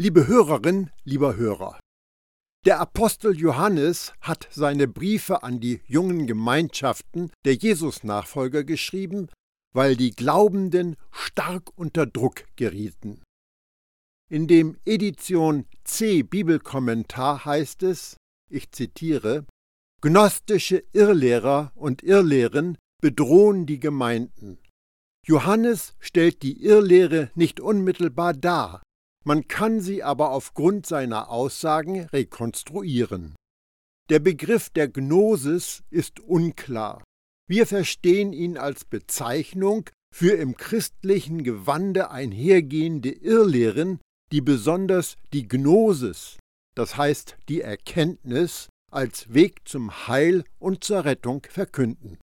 Liebe Hörerin, lieber Hörer, der Apostel Johannes hat seine Briefe an die jungen Gemeinschaften der Jesus-Nachfolger geschrieben, weil die Glaubenden stark unter Druck gerieten. In dem Edition C Bibelkommentar heißt es, ich zitiere, Gnostische Irrlehrer und Irrlehren bedrohen die Gemeinden. Johannes stellt die Irrlehre nicht unmittelbar dar, man kann sie aber aufgrund seiner Aussagen rekonstruieren. Der Begriff der Gnosis ist unklar. Wir verstehen ihn als Bezeichnung für im christlichen Gewande einhergehende Irrlehren, die besonders die Gnosis, das heißt die Erkenntnis, als Weg zum Heil und zur Rettung verkünden.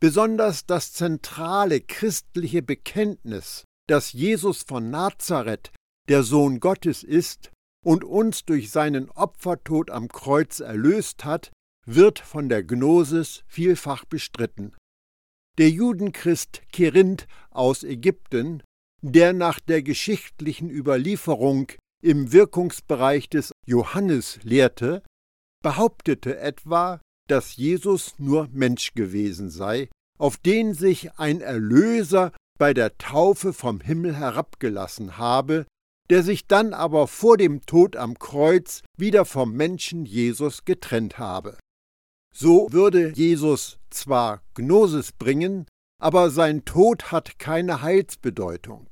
Besonders das zentrale christliche Bekenntnis, dass Jesus von Nazareth der Sohn Gottes ist und uns durch seinen Opfertod am Kreuz erlöst hat, wird von der Gnosis vielfach bestritten. Der Judenchrist Kerinth aus Ägypten der nach der geschichtlichen Überlieferung im Wirkungsbereich des Johannes lehrte, behauptete etwa, dass Jesus nur Mensch gewesen sei, auf den sich ein Erlöser bei der Taufe vom Himmel herabgelassen habe, der sich dann aber vor dem Tod am Kreuz wieder vom Menschen Jesus getrennt habe. So würde Jesus zwar Gnosis bringen, aber sein Tod hat keine Heilsbedeutung.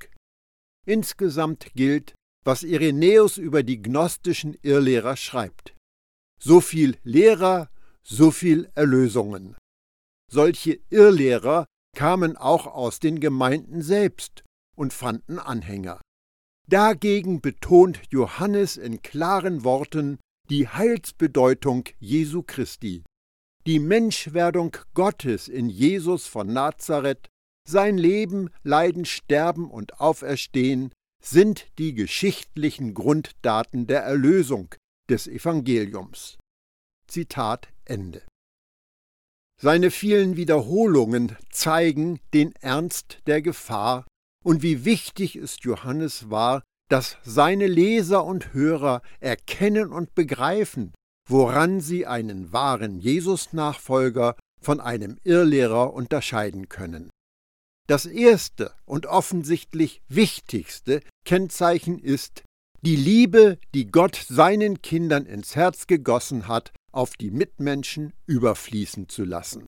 Insgesamt gilt, was Irenäus über die gnostischen Irrlehrer schreibt. So viel Lehrer, so viel Erlösungen. Solche Irrlehrer kamen auch aus den Gemeinden selbst und fanden Anhänger. Dagegen betont Johannes in klaren Worten die Heilsbedeutung Jesu Christi die Menschwerdung Gottes in Jesus von Nazareth, sein Leben, Leiden, Sterben und Auferstehen sind die geschichtlichen Grunddaten der Erlösung des Evangeliums. Zitat Ende. Seine vielen Wiederholungen zeigen den Ernst der Gefahr und wie wichtig es Johannes war, dass seine Leser und Hörer erkennen und begreifen, woran sie einen wahren Jesus-Nachfolger von einem Irrlehrer unterscheiden können. Das erste und offensichtlich wichtigste Kennzeichen ist die Liebe, die Gott seinen Kindern ins Herz gegossen hat, auf die Mitmenschen überfließen zu lassen.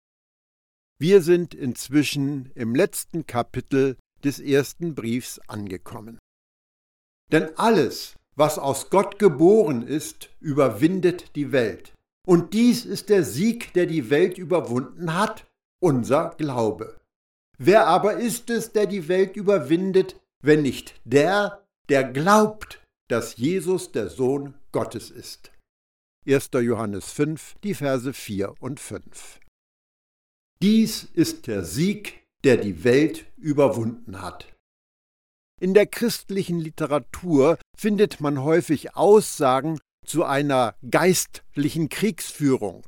Wir sind inzwischen im letzten Kapitel des ersten Briefs angekommen. Denn alles, was aus Gott geboren ist, überwindet die Welt. Und dies ist der Sieg, der die Welt überwunden hat, unser Glaube. Wer aber ist es, der die Welt überwindet, wenn nicht der, der glaubt, dass Jesus der Sohn Gottes ist? 1. Johannes 5, die Verse 4 und 5. Dies ist der Sieg, der die Welt überwunden hat. In der christlichen Literatur findet man häufig Aussagen zu einer geistlichen Kriegsführung.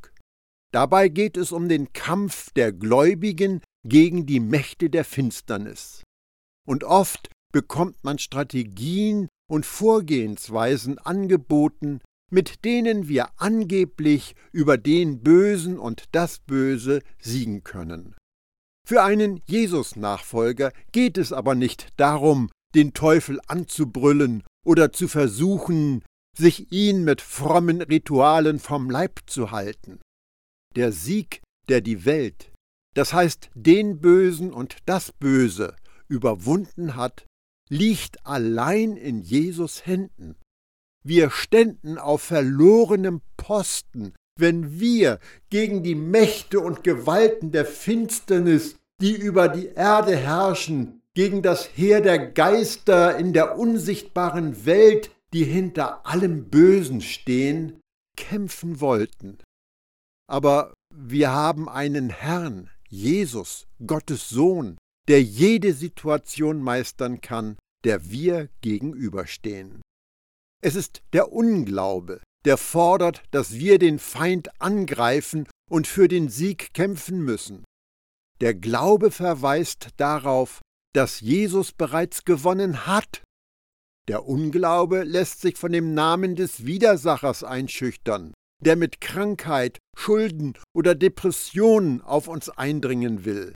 Dabei geht es um den Kampf der Gläubigen gegen die Mächte der Finsternis. Und oft bekommt man Strategien und Vorgehensweisen angeboten, mit denen wir angeblich über den Bösen und das Böse siegen können. Für einen Jesus-Nachfolger geht es aber nicht darum, den Teufel anzubrüllen oder zu versuchen, sich ihn mit frommen Ritualen vom Leib zu halten. Der Sieg, der die Welt, das heißt den Bösen und das Böse, überwunden hat, liegt allein in Jesus Händen. Wir ständen auf verlorenem Posten, wenn wir gegen die Mächte und Gewalten der Finsternis, die über die Erde herrschen, gegen das Heer der Geister in der unsichtbaren Welt, die hinter allem Bösen stehen, kämpfen wollten. Aber wir haben einen Herrn, Jesus, Gottes Sohn, der jede Situation meistern kann, der wir gegenüberstehen. Es ist der Unglaube, der fordert, dass wir den Feind angreifen und für den Sieg kämpfen müssen. Der Glaube verweist darauf, dass Jesus bereits gewonnen hat. Der Unglaube lässt sich von dem Namen des Widersachers einschüchtern, der mit Krankheit, Schulden oder Depressionen auf uns eindringen will.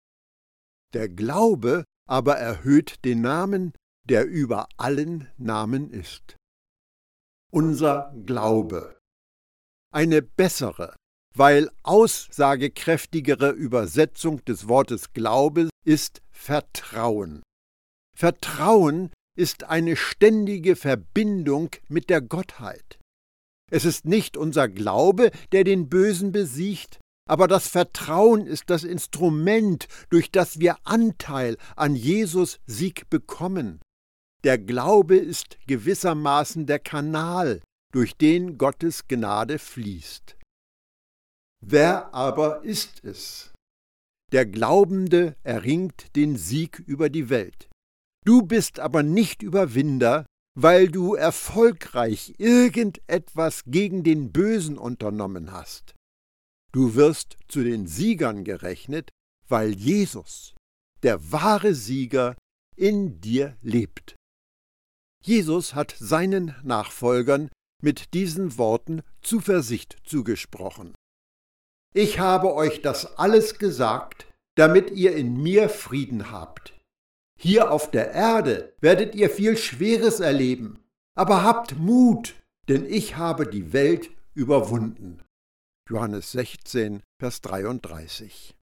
Der Glaube aber erhöht den Namen, der über allen Namen ist. Unser Glaube. Eine bessere, weil aussagekräftigere Übersetzung des Wortes Glaube ist Vertrauen. Vertrauen ist eine ständige Verbindung mit der Gottheit. Es ist nicht unser Glaube, der den Bösen besiegt, aber das Vertrauen ist das Instrument, durch das wir Anteil an Jesus Sieg bekommen. Der Glaube ist gewissermaßen der Kanal, durch den Gottes Gnade fließt. Wer aber ist es? Der Glaubende erringt den Sieg über die Welt. Du bist aber nicht Überwinder, weil du erfolgreich irgendetwas gegen den Bösen unternommen hast. Du wirst zu den Siegern gerechnet, weil Jesus, der wahre Sieger, in dir lebt. Jesus hat seinen Nachfolgern mit diesen Worten Zuversicht zugesprochen. Ich habe euch das alles gesagt, damit ihr in mir Frieden habt. Hier auf der Erde werdet ihr viel Schweres erleben, aber habt Mut, denn ich habe die Welt überwunden. Johannes 16, Vers 33.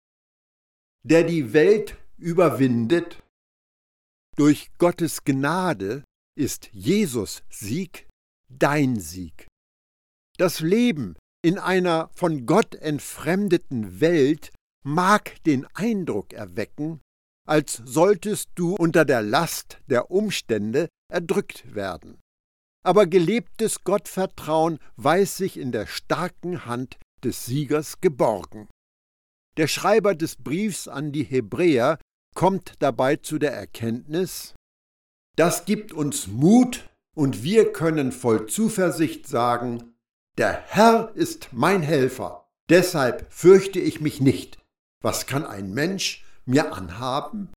Der die Welt überwindet, durch Gottes Gnade ist Jesus Sieg dein Sieg. Das Leben in einer von Gott entfremdeten Welt mag den Eindruck erwecken, als solltest du unter der Last der Umstände erdrückt werden. Aber gelebtes Gottvertrauen weiß sich in der starken Hand des Siegers geborgen. Der Schreiber des Briefs an die Hebräer kommt dabei zu der Erkenntnis, das gibt uns Mut und wir können voll Zuversicht sagen, der Herr ist mein Helfer, deshalb fürchte ich mich nicht. Was kann ein Mensch mir anhaben?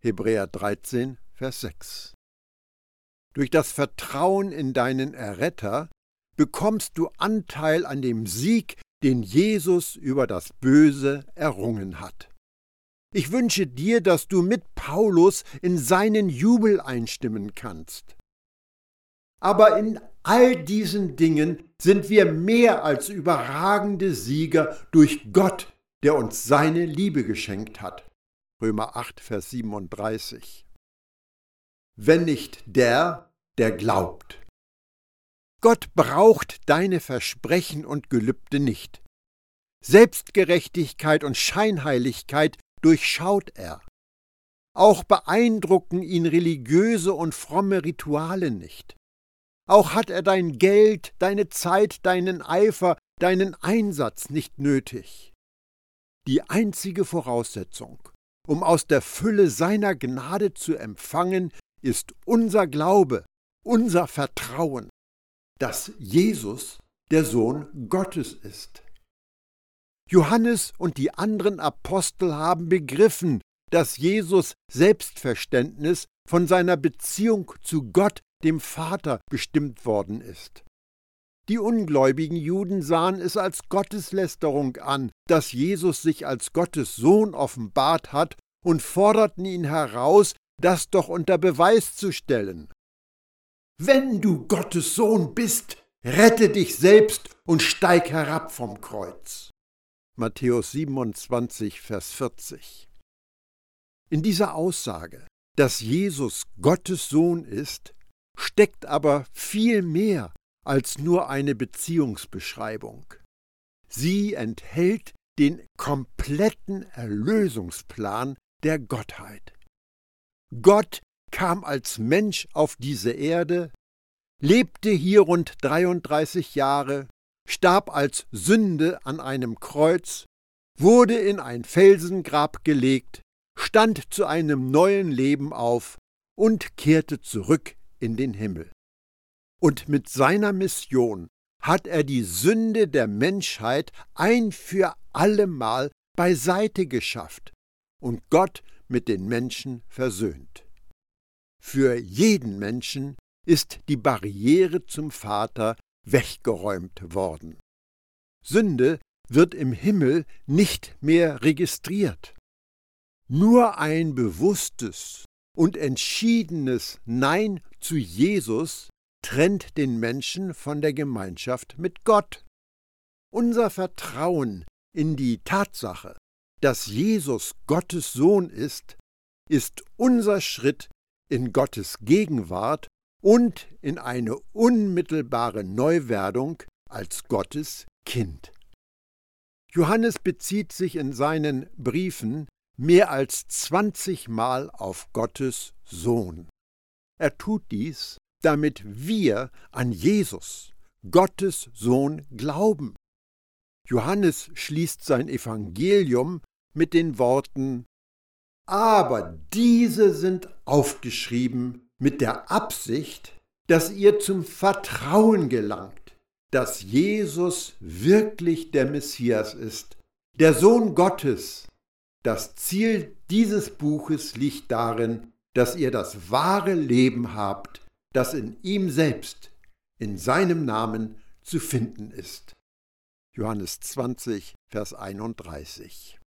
Hebräer 13, Vers 6. Durch das Vertrauen in deinen Erretter bekommst du Anteil an dem Sieg, den Jesus über das Böse errungen hat. Ich wünsche dir, dass du mit Paulus in seinen Jubel einstimmen kannst. Aber in all diesen Dingen sind wir mehr als überragende Sieger durch Gott, der uns seine Liebe geschenkt hat. Römer 8, Vers 37. Wenn nicht der, der glaubt. Gott braucht deine Versprechen und Gelübde nicht. Selbstgerechtigkeit und Scheinheiligkeit durchschaut er. Auch beeindrucken ihn religiöse und fromme Rituale nicht. Auch hat er dein Geld, deine Zeit, deinen Eifer, deinen Einsatz nicht nötig. Die einzige Voraussetzung, um aus der Fülle seiner Gnade zu empfangen, ist unser Glaube, unser Vertrauen, dass Jesus der Sohn Gottes ist. Johannes und die anderen Apostel haben begriffen, dass Jesus Selbstverständnis von seiner Beziehung zu Gott dem Vater bestimmt worden ist. Die ungläubigen Juden sahen es als Gotteslästerung an, dass Jesus sich als Gottes Sohn offenbart hat und forderten ihn heraus, das doch unter Beweis zu stellen. Wenn du Gottes Sohn bist, rette dich selbst und steig herab vom Kreuz. Matthäus 27, Vers 40. In dieser Aussage, dass Jesus Gottes Sohn ist, steckt aber viel mehr als nur eine Beziehungsbeschreibung. Sie enthält den kompletten Erlösungsplan der Gottheit. Gott kam als Mensch auf diese Erde, lebte hier rund 33 Jahre, starb als Sünde an einem Kreuz, wurde in ein Felsengrab gelegt, stand zu einem neuen Leben auf und kehrte zurück in den Himmel. Und mit seiner Mission hat er die Sünde der Menschheit ein für allemal beiseite geschafft und Gott mit den Menschen versöhnt. Für jeden Menschen ist die Barriere zum Vater weggeräumt worden. Sünde wird im Himmel nicht mehr registriert. Nur ein bewusstes und entschiedenes Nein zu Jesus trennt den Menschen von der Gemeinschaft mit Gott. Unser Vertrauen in die Tatsache, dass Jesus Gottes Sohn ist, ist unser Schritt in Gottes Gegenwart und in eine unmittelbare Neuwerdung als Gottes Kind. Johannes bezieht sich in seinen Briefen mehr als 20 Mal auf Gottes Sohn. Er tut dies, damit wir an Jesus, Gottes Sohn, glauben. Johannes schließt sein Evangelium mit den Worten Aber diese sind aufgeschrieben mit der Absicht, dass ihr zum Vertrauen gelangt, dass Jesus wirklich der Messias ist, der Sohn Gottes. Das Ziel dieses Buches liegt darin, dass ihr das wahre Leben habt, das in ihm selbst, in seinem Namen zu finden ist. Johannes 20, Vers 31.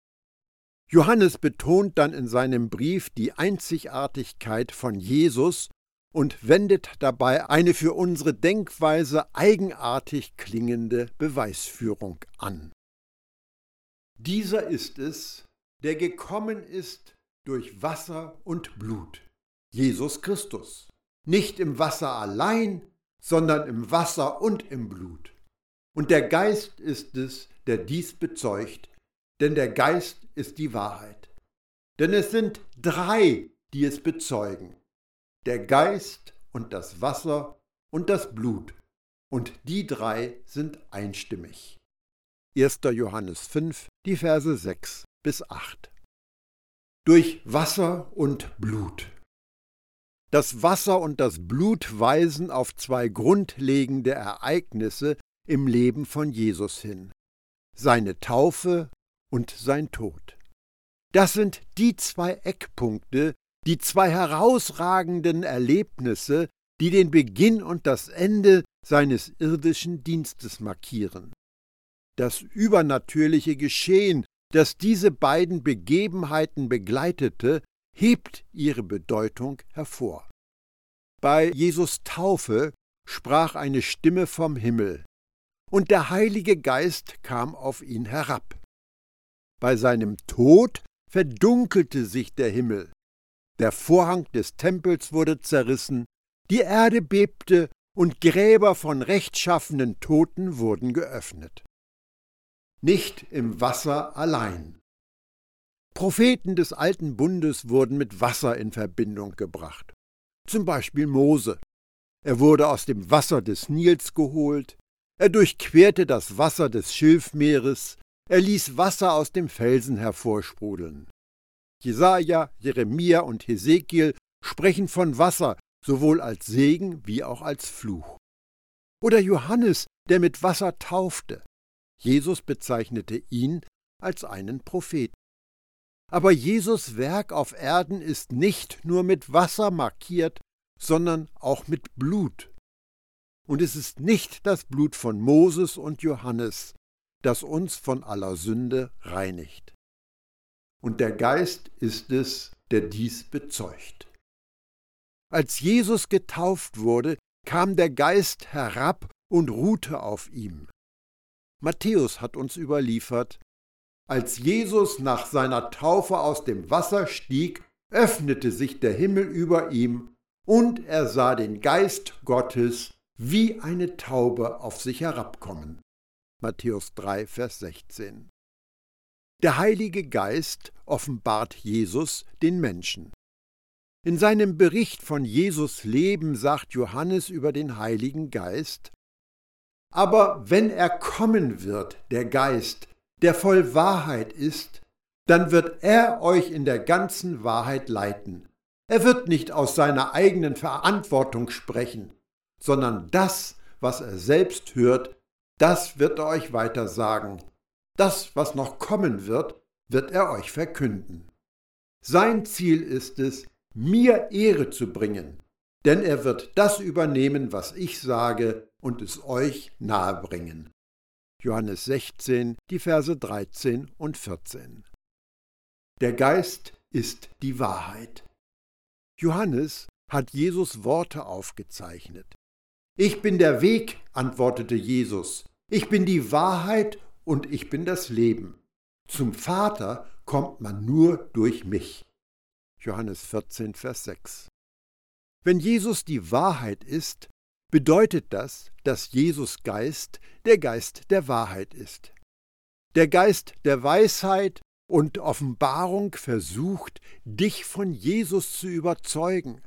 Johannes betont dann in seinem Brief die Einzigartigkeit von Jesus und wendet dabei eine für unsere Denkweise eigenartig klingende Beweisführung an. Dieser ist es, der gekommen ist durch Wasser und Blut, Jesus Christus, nicht im Wasser allein, sondern im Wasser und im Blut. Und der Geist ist es, der dies bezeugt, denn der Geist ist die Wahrheit. Denn es sind drei, die es bezeugen. Der Geist und das Wasser und das Blut. Und die drei sind einstimmig. 1. Johannes 5, die Verse 6 bis 8. Durch Wasser und Blut. Das Wasser und das Blut weisen auf zwei grundlegende Ereignisse im Leben von Jesus hin. Seine Taufe und sein Tod. Das sind die zwei Eckpunkte, die zwei herausragenden Erlebnisse, die den Beginn und das Ende seines irdischen Dienstes markieren. Das übernatürliche Geschehen, das diese beiden Begebenheiten begleitete, hebt ihre Bedeutung hervor. Bei Jesus Taufe sprach eine Stimme vom Himmel, und der Heilige Geist kam auf ihn herab. Bei seinem Tod verdunkelte sich der Himmel, der Vorhang des Tempels wurde zerrissen, die Erde bebte und Gräber von rechtschaffenen Toten wurden geöffnet. Nicht im Wasser allein. Propheten des alten Bundes wurden mit Wasser in Verbindung gebracht. Zum Beispiel Mose. Er wurde aus dem Wasser des Nils geholt, er durchquerte das Wasser des Schilfmeeres, er ließ Wasser aus dem Felsen hervorsprudeln. Jesaja, Jeremia und Hesekiel sprechen von Wasser sowohl als Segen wie auch als Fluch. Oder Johannes, der mit Wasser taufte. Jesus bezeichnete ihn als einen Propheten. Aber Jesus Werk auf Erden ist nicht nur mit Wasser markiert, sondern auch mit Blut. Und es ist nicht das Blut von Moses und Johannes, das uns von aller Sünde reinigt. Und der Geist ist es, der dies bezeugt. Als Jesus getauft wurde, kam der Geist herab und ruhte auf ihm. Matthäus hat uns überliefert, als Jesus nach seiner Taufe aus dem Wasser stieg, öffnete sich der Himmel über ihm, und er sah den Geist Gottes wie eine Taube auf sich herabkommen. Matthäus 3, Vers 16. Der Heilige Geist offenbart Jesus den Menschen. In seinem Bericht von Jesus Leben sagt Johannes über den Heiligen Geist, aber wenn er kommen wird, der Geist, der voll Wahrheit ist, dann wird er euch in der ganzen Wahrheit leiten. Er wird nicht aus seiner eigenen Verantwortung sprechen, sondern das, was er selbst hört, das wird er euch weiter sagen. Das, was noch kommen wird, wird er euch verkünden. Sein Ziel ist es, mir Ehre zu bringen, denn er wird das übernehmen, was ich sage, und es euch nahebringen. Johannes 16, die Verse 13 und 14. Der Geist ist die Wahrheit. Johannes hat Jesus Worte aufgezeichnet. Ich bin der Weg, antwortete Jesus. Ich bin die Wahrheit und ich bin das Leben. Zum Vater kommt man nur durch mich. Johannes 14, Vers 6. Wenn Jesus die Wahrheit ist, bedeutet das, dass Jesus Geist der Geist der Wahrheit ist. Der Geist der Weisheit und Offenbarung versucht, dich von Jesus zu überzeugen.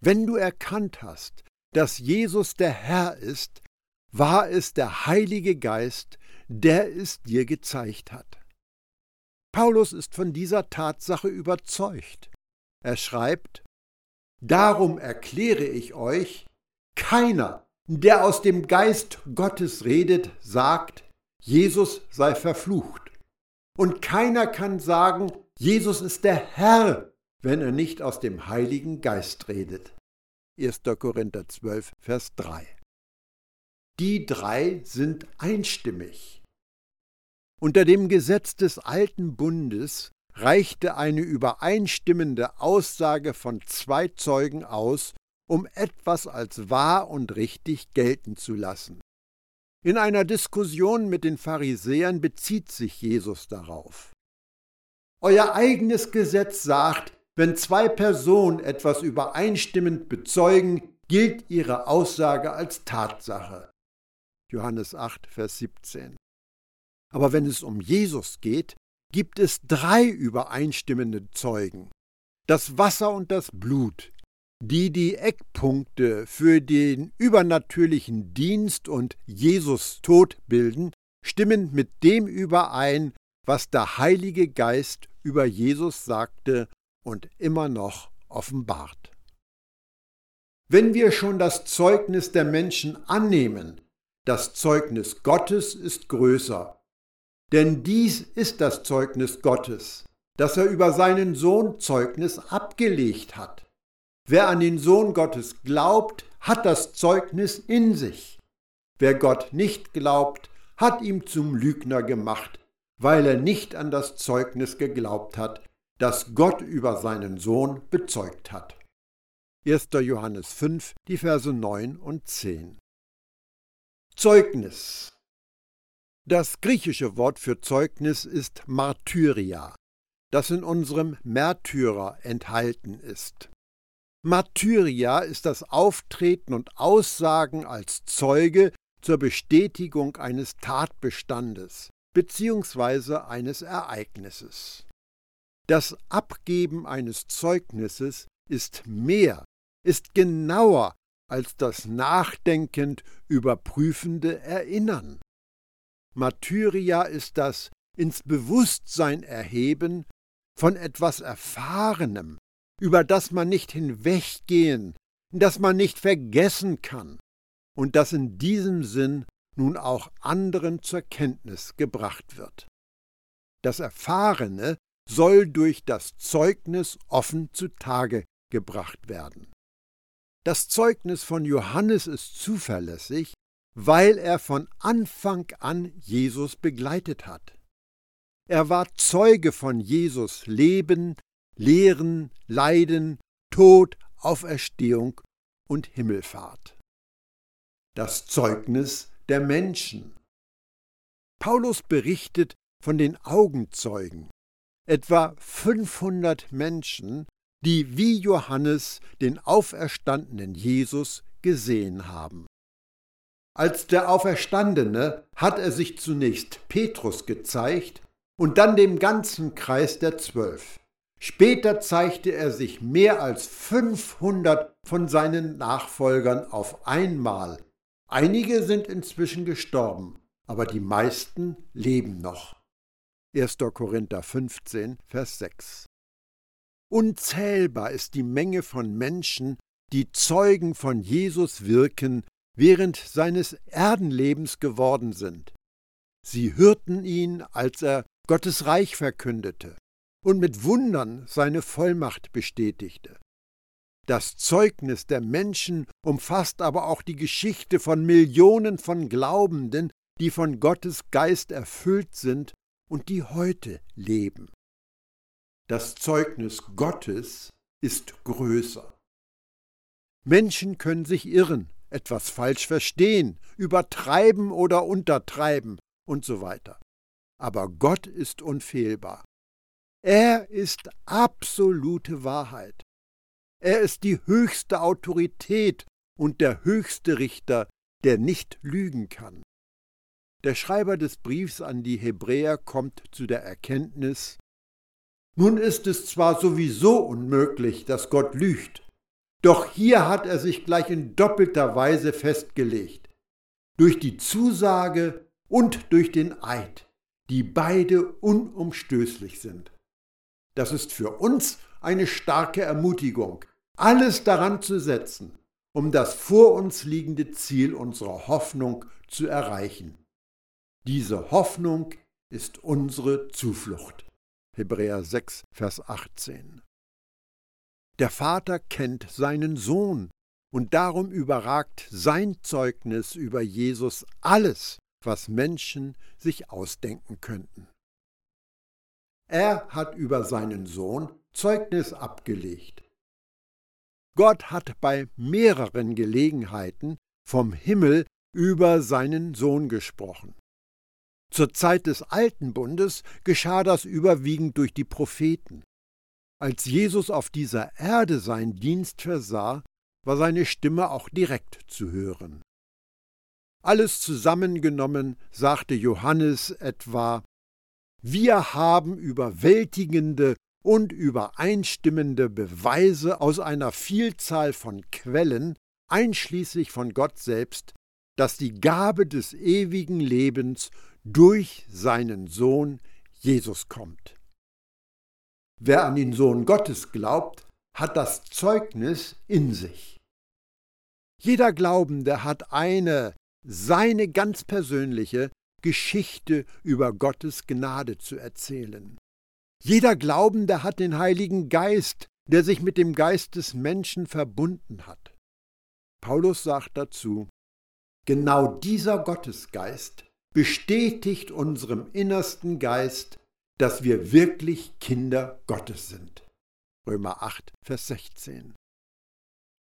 Wenn du erkannt hast, dass Jesus der Herr ist, war es der Heilige Geist, der es dir gezeigt hat. Paulus ist von dieser Tatsache überzeugt. Er schreibt, Darum erkläre ich euch, keiner, der aus dem Geist Gottes redet, sagt, Jesus sei verflucht. Und keiner kann sagen, Jesus ist der Herr, wenn er nicht aus dem Heiligen Geist redet. 1. Korinther 12, Vers 3. Die drei sind einstimmig. Unter dem Gesetz des alten Bundes reichte eine übereinstimmende Aussage von zwei Zeugen aus, um etwas als wahr und richtig gelten zu lassen. In einer Diskussion mit den Pharisäern bezieht sich Jesus darauf. Euer eigenes Gesetz sagt, wenn zwei Personen etwas übereinstimmend bezeugen, gilt ihre Aussage als Tatsache. Johannes 8, Vers 17. Aber wenn es um Jesus geht, gibt es drei übereinstimmende Zeugen. Das Wasser und das Blut, die die Eckpunkte für den übernatürlichen Dienst und Jesus Tod bilden, stimmen mit dem überein, was der Heilige Geist über Jesus sagte und immer noch offenbart. Wenn wir schon das Zeugnis der Menschen annehmen, das Zeugnis Gottes ist größer, denn dies ist das Zeugnis Gottes, dass er über seinen Sohn Zeugnis abgelegt hat. Wer an den Sohn Gottes glaubt, hat das Zeugnis in sich. Wer Gott nicht glaubt, hat ihm zum Lügner gemacht, weil er nicht an das Zeugnis geglaubt hat, das Gott über seinen Sohn bezeugt hat. 1. Johannes 5, die Verse 9 und 10. Zeugnis das griechische Wort für Zeugnis ist Martyria, das in unserem Märtyrer enthalten ist. Martyria ist das Auftreten und Aussagen als Zeuge zur Bestätigung eines Tatbestandes bzw. eines Ereignisses. Das Abgeben eines Zeugnisses ist mehr, ist genauer als das nachdenkend überprüfende Erinnern. Martyria ist das ins Bewusstsein erheben von etwas Erfahrenem, über das man nicht hinweggehen, das man nicht vergessen kann und das in diesem Sinn nun auch anderen zur Kenntnis gebracht wird. Das Erfahrene soll durch das Zeugnis offen zutage gebracht werden. Das Zeugnis von Johannes ist zuverlässig, weil er von Anfang an Jesus begleitet hat. Er war Zeuge von Jesus Leben, Lehren, Leiden, Tod, Auferstehung und Himmelfahrt. Das Zeugnis der Menschen. Paulus berichtet von den Augenzeugen, etwa 500 Menschen, die wie Johannes den auferstandenen Jesus gesehen haben. Als der Auferstandene hat er sich zunächst Petrus gezeigt und dann dem ganzen Kreis der Zwölf. Später zeigte er sich mehr als 500 von seinen Nachfolgern auf einmal. Einige sind inzwischen gestorben, aber die meisten leben noch. 1. Korinther 15, Vers 6. Unzählbar ist die Menge von Menschen, die Zeugen von Jesus wirken während seines Erdenlebens geworden sind. Sie hörten ihn, als er Gottes Reich verkündete und mit Wundern seine Vollmacht bestätigte. Das Zeugnis der Menschen umfasst aber auch die Geschichte von Millionen von Glaubenden, die von Gottes Geist erfüllt sind und die heute leben. Das Zeugnis Gottes ist größer. Menschen können sich irren, etwas falsch verstehen, übertreiben oder untertreiben und so weiter. Aber Gott ist unfehlbar. Er ist absolute Wahrheit. Er ist die höchste Autorität und der höchste Richter, der nicht lügen kann. Der Schreiber des Briefs an die Hebräer kommt zu der Erkenntnis, nun ist es zwar sowieso unmöglich, dass Gott lügt, doch hier hat er sich gleich in doppelter Weise festgelegt, durch die Zusage und durch den Eid, die beide unumstößlich sind. Das ist für uns eine starke Ermutigung, alles daran zu setzen, um das vor uns liegende Ziel unserer Hoffnung zu erreichen. Diese Hoffnung ist unsere Zuflucht. Hebräer 6, Vers 18. Der Vater kennt seinen Sohn, und darum überragt sein Zeugnis über Jesus alles, was Menschen sich ausdenken könnten. Er hat über seinen Sohn Zeugnis abgelegt. Gott hat bei mehreren Gelegenheiten vom Himmel über seinen Sohn gesprochen. Zur Zeit des Alten Bundes geschah das überwiegend durch die Propheten. Als Jesus auf dieser Erde seinen Dienst versah, war seine Stimme auch direkt zu hören. Alles zusammengenommen sagte Johannes etwa Wir haben überwältigende und übereinstimmende Beweise aus einer Vielzahl von Quellen, einschließlich von Gott selbst, dass die Gabe des ewigen Lebens durch seinen Sohn Jesus kommt. Wer an den Sohn Gottes glaubt, hat das Zeugnis in sich. Jeder Glaubende hat eine, seine ganz persönliche Geschichte über Gottes Gnade zu erzählen. Jeder Glaubende hat den Heiligen Geist, der sich mit dem Geist des Menschen verbunden hat. Paulus sagt dazu, genau dieser Gottesgeist bestätigt unserem innersten Geist, dass wir wirklich Kinder Gottes sind. Römer 8, Vers 16.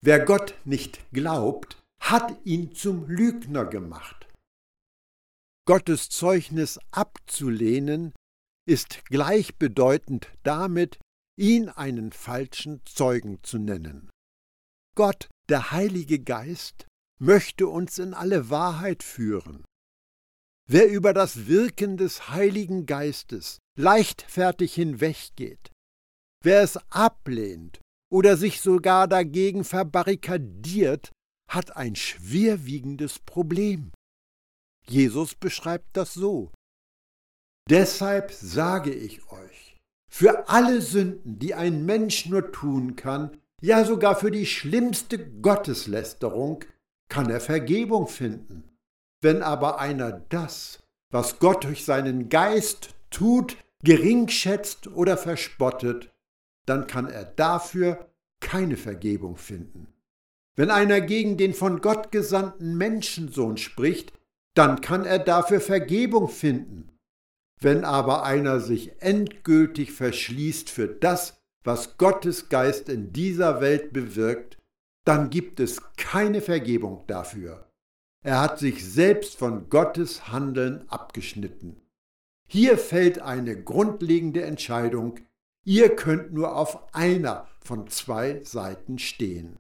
Wer Gott nicht glaubt, hat ihn zum Lügner gemacht. Gottes Zeugnis abzulehnen ist gleichbedeutend damit, ihn einen falschen Zeugen zu nennen. Gott, der Heilige Geist, möchte uns in alle Wahrheit führen. Wer über das Wirken des Heiligen Geistes leichtfertig hinweggeht, wer es ablehnt oder sich sogar dagegen verbarrikadiert, hat ein schwerwiegendes Problem. Jesus beschreibt das so. Deshalb sage ich euch, für alle Sünden, die ein Mensch nur tun kann, ja sogar für die schlimmste Gotteslästerung, kann er Vergebung finden. Wenn aber einer das, was Gott durch seinen Geist tut, geringschätzt oder verspottet, dann kann er dafür keine Vergebung finden. Wenn einer gegen den von Gott gesandten Menschensohn spricht, dann kann er dafür Vergebung finden. Wenn aber einer sich endgültig verschließt für das, was Gottes Geist in dieser Welt bewirkt, dann gibt es keine Vergebung dafür. Er hat sich selbst von Gottes Handeln abgeschnitten. Hier fällt eine grundlegende Entscheidung. Ihr könnt nur auf einer von zwei Seiten stehen.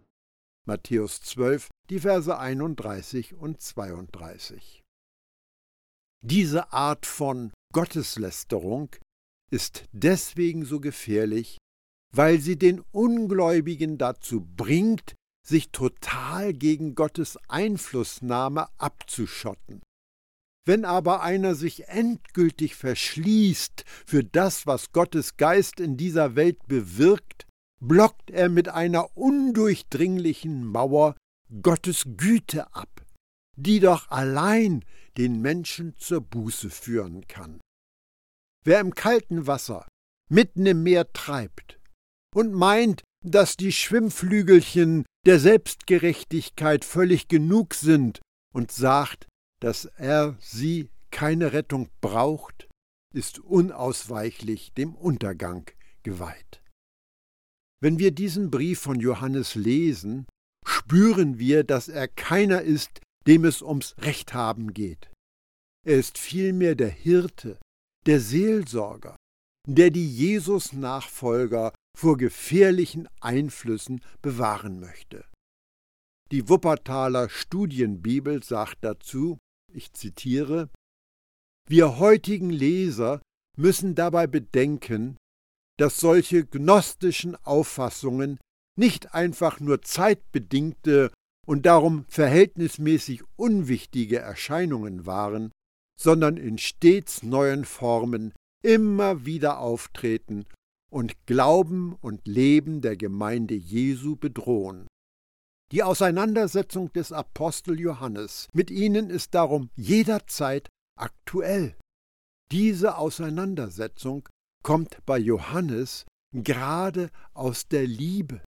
Matthäus 12, die Verse 31 und 32. Diese Art von Gotteslästerung ist deswegen so gefährlich, weil sie den Ungläubigen dazu bringt, sich total gegen Gottes Einflussnahme abzuschotten. Wenn aber einer sich endgültig verschließt für das, was Gottes Geist in dieser Welt bewirkt, blockt er mit einer undurchdringlichen Mauer Gottes Güte ab, die doch allein den Menschen zur Buße führen kann. Wer im kalten Wasser mitten im Meer treibt und meint, dass die Schwimmflügelchen der Selbstgerechtigkeit völlig genug sind und sagt, dass er sie keine Rettung braucht, ist unausweichlich dem Untergang geweiht. Wenn wir diesen Brief von Johannes lesen, spüren wir, dass er keiner ist, dem es ums Rechthaben geht. Er ist vielmehr der Hirte, der Seelsorger, der die Jesus-Nachfolger vor gefährlichen Einflüssen bewahren möchte. Die Wuppertaler Studienbibel sagt dazu, ich zitiere, Wir heutigen Leser müssen dabei bedenken, dass solche gnostischen Auffassungen nicht einfach nur zeitbedingte und darum verhältnismäßig unwichtige Erscheinungen waren, sondern in stets neuen Formen immer wieder auftreten und Glauben und Leben der Gemeinde Jesu bedrohen. Die Auseinandersetzung des Apostel Johannes mit ihnen ist darum jederzeit aktuell. Diese Auseinandersetzung kommt bei Johannes gerade aus der Liebe.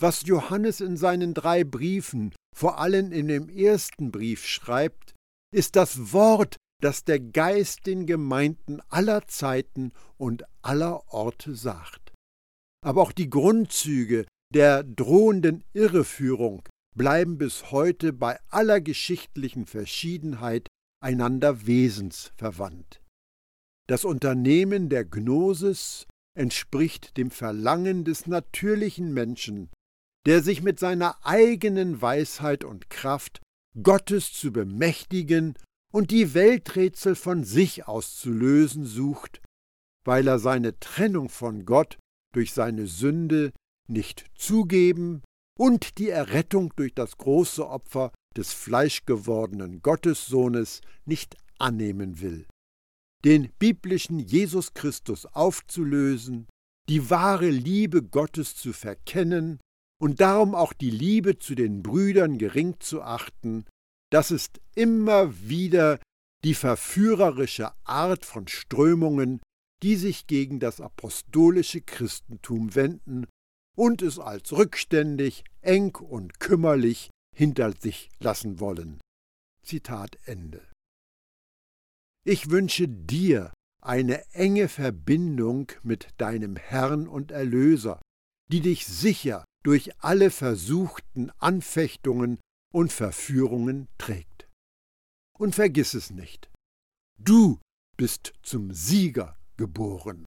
Was Johannes in seinen drei Briefen, vor allem in dem ersten Brief schreibt, ist das Wort, das der Geist den Gemeinden aller Zeiten und aller Orte sagt. Aber auch die Grundzüge der drohenden Irreführung bleiben bis heute bei aller geschichtlichen Verschiedenheit einander wesensverwandt. Das Unternehmen der Gnosis entspricht dem Verlangen des natürlichen Menschen, der sich mit seiner eigenen Weisheit und Kraft Gottes zu bemächtigen und die Welträtsel von sich aus zu lösen sucht, weil er seine Trennung von Gott durch seine Sünde nicht zugeben und die Errettung durch das große Opfer des fleischgewordenen Gottessohnes nicht annehmen will. Den biblischen Jesus Christus aufzulösen, die wahre Liebe Gottes zu verkennen und darum auch die Liebe zu den Brüdern gering zu achten, das ist immer wieder die verführerische Art von Strömungen, die sich gegen das apostolische Christentum wenden und es als rückständig, eng und kümmerlich hinter sich lassen wollen. Zitat Ende. Ich wünsche dir eine enge Verbindung mit deinem Herrn und Erlöser, die dich sicher durch alle versuchten Anfechtungen und Verführungen trägt. Und vergiss es nicht, du bist zum Sieger geboren.